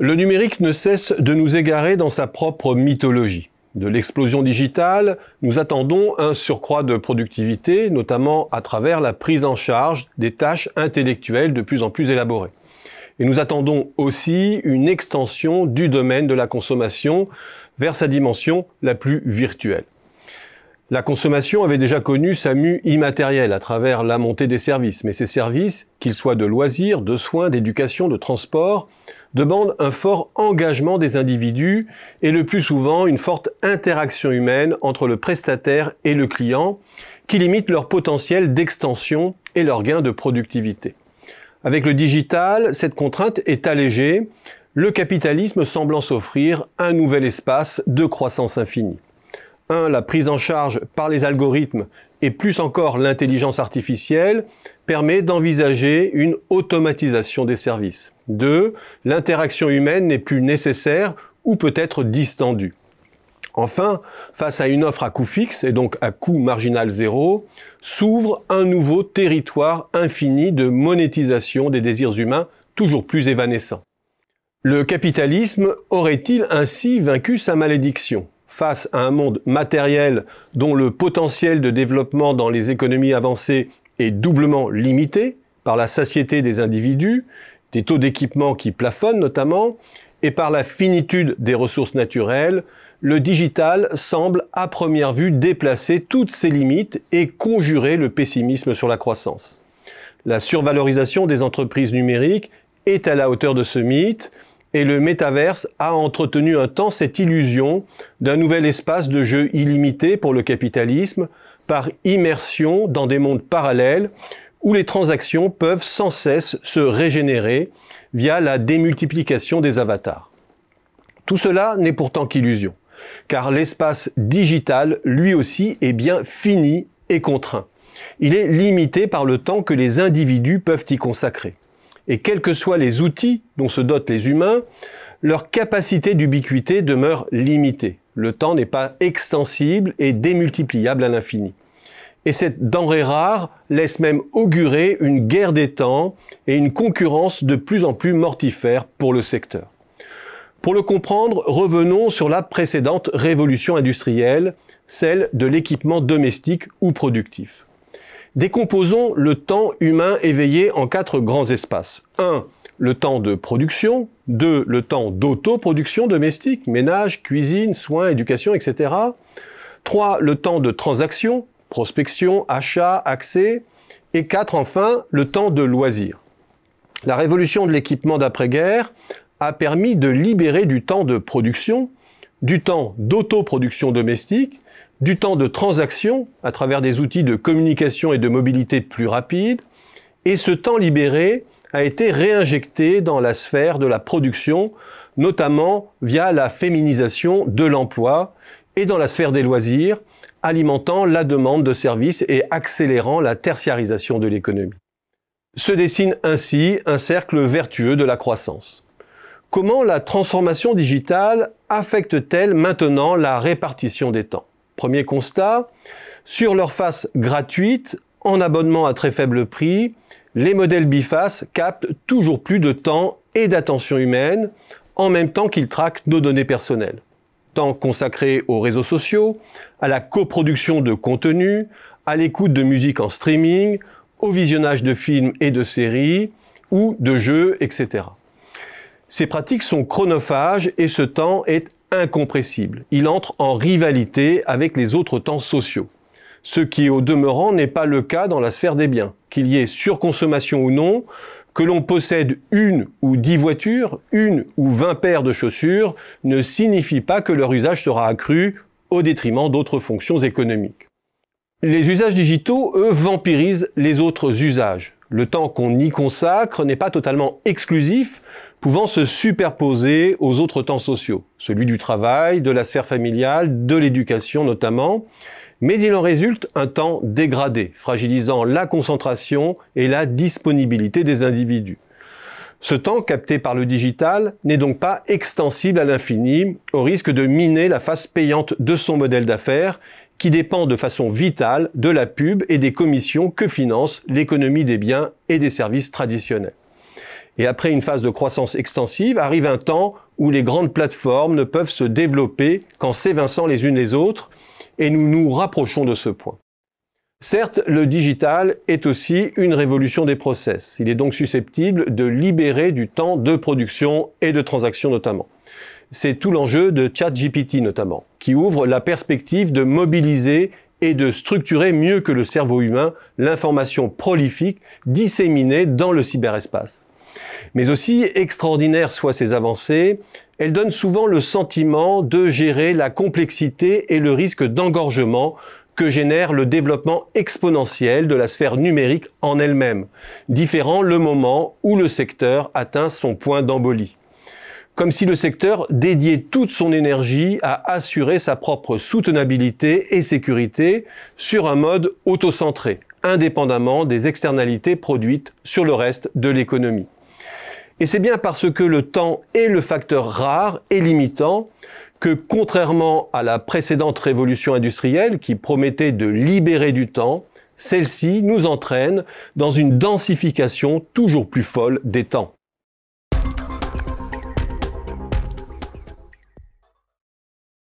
Le numérique ne cesse de nous égarer dans sa propre mythologie. De l'explosion digitale, nous attendons un surcroît de productivité, notamment à travers la prise en charge des tâches intellectuelles de plus en plus élaborées. Et nous attendons aussi une extension du domaine de la consommation vers sa dimension la plus virtuelle. La consommation avait déjà connu sa mue immatérielle à travers la montée des services, mais ces services, qu'ils soient de loisirs, de soins, d'éducation, de transport, demandent un fort engagement des individus et le plus souvent une forte interaction humaine entre le prestataire et le client qui limite leur potentiel d'extension et leur gain de productivité. Avec le digital, cette contrainte est allégée, le capitalisme semblant s'offrir un nouvel espace de croissance infinie. 1. La prise en charge par les algorithmes et plus encore l'intelligence artificielle permet d'envisager une automatisation des services. 2. L'interaction humaine n'est plus nécessaire ou peut être distendue. Enfin, face à une offre à coût fixe et donc à coût marginal zéro, s'ouvre un nouveau territoire infini de monétisation des désirs humains toujours plus évanescents. Le capitalisme aurait-il ainsi vaincu sa malédiction? Face à un monde matériel dont le potentiel de développement dans les économies avancées est doublement limité par la satiété des individus, des taux d'équipement qui plafonnent notamment, et par la finitude des ressources naturelles, le digital semble à première vue déplacer toutes ses limites et conjurer le pessimisme sur la croissance. La survalorisation des entreprises numériques est à la hauteur de ce mythe, et le métaverse a entretenu un temps cette illusion d'un nouvel espace de jeu illimité pour le capitalisme par immersion dans des mondes parallèles où les transactions peuvent sans cesse se régénérer via la démultiplication des avatars. Tout cela n'est pourtant qu'illusion, car l'espace digital, lui aussi, est bien fini et contraint. Il est limité par le temps que les individus peuvent y consacrer et quels que soient les outils dont se dotent les humains, leur capacité d'ubiquité demeure limitée. Le temps n'est pas extensible et démultipliable à l'infini. Et cette denrée rare laisse même augurer une guerre des temps et une concurrence de plus en plus mortifère pour le secteur. Pour le comprendre, revenons sur la précédente révolution industrielle, celle de l'équipement domestique ou productif. Décomposons le temps humain éveillé en quatre grands espaces. 1. Le temps de production. 2. Le temps d'autoproduction domestique, ménage, cuisine, soins, éducation, etc. 3. Le temps de transaction, prospection, achat, accès. Et 4. Enfin, le temps de loisir. La révolution de l'équipement d'après-guerre a permis de libérer du temps de production, du temps d'autoproduction domestique, du temps de transaction à travers des outils de communication et de mobilité plus rapides, et ce temps libéré a été réinjecté dans la sphère de la production, notamment via la féminisation de l'emploi et dans la sphère des loisirs, alimentant la demande de services et accélérant la tertiarisation de l'économie. Se dessine ainsi un cercle vertueux de la croissance. Comment la transformation digitale affecte-t-elle maintenant la répartition des temps? Premier constat, sur leur face gratuite, en abonnement à très faible prix, les modèles bifaces captent toujours plus de temps et d'attention humaine en même temps qu'ils traquent nos données personnelles. Temps consacré aux réseaux sociaux, à la coproduction de contenu, à l'écoute de musique en streaming, au visionnage de films et de séries ou de jeux, etc. Ces pratiques sont chronophages et ce temps est incompressible. Il entre en rivalité avec les autres temps sociaux. Ce qui, au demeurant, n'est pas le cas dans la sphère des biens. Qu'il y ait surconsommation ou non, que l'on possède une ou dix voitures, une ou vingt paires de chaussures, ne signifie pas que leur usage sera accru au détriment d'autres fonctions économiques. Les usages digitaux, eux, vampirisent les autres usages. Le temps qu'on y consacre n'est pas totalement exclusif, pouvant se superposer aux autres temps sociaux, celui du travail, de la sphère familiale, de l'éducation notamment, mais il en résulte un temps dégradé, fragilisant la concentration et la disponibilité des individus. Ce temps capté par le digital n'est donc pas extensible à l'infini, au risque de miner la face payante de son modèle d'affaires, qui dépend de façon vitale de la pub et des commissions que finance l'économie des biens et des services traditionnels. Et après une phase de croissance extensive, arrive un temps où les grandes plateformes ne peuvent se développer qu'en s'évinçant les unes les autres, et nous nous rapprochons de ce point. Certes, le digital est aussi une révolution des process. Il est donc susceptible de libérer du temps de production et de transaction notamment. C'est tout l'enjeu de ChatGPT notamment, qui ouvre la perspective de mobiliser et de structurer mieux que le cerveau humain l'information prolifique disséminée dans le cyberespace. Mais aussi, extraordinaires soient ces avancées, elles donnent souvent le sentiment de gérer la complexité et le risque d'engorgement que génère le développement exponentiel de la sphère numérique en elle-même, différant le moment où le secteur atteint son point d'embolie. Comme si le secteur dédiait toute son énergie à assurer sa propre soutenabilité et sécurité sur un mode autocentré, indépendamment des externalités produites sur le reste de l'économie. Et c'est bien parce que le temps est le facteur rare et limitant que contrairement à la précédente révolution industrielle qui promettait de libérer du temps, celle-ci nous entraîne dans une densification toujours plus folle des temps.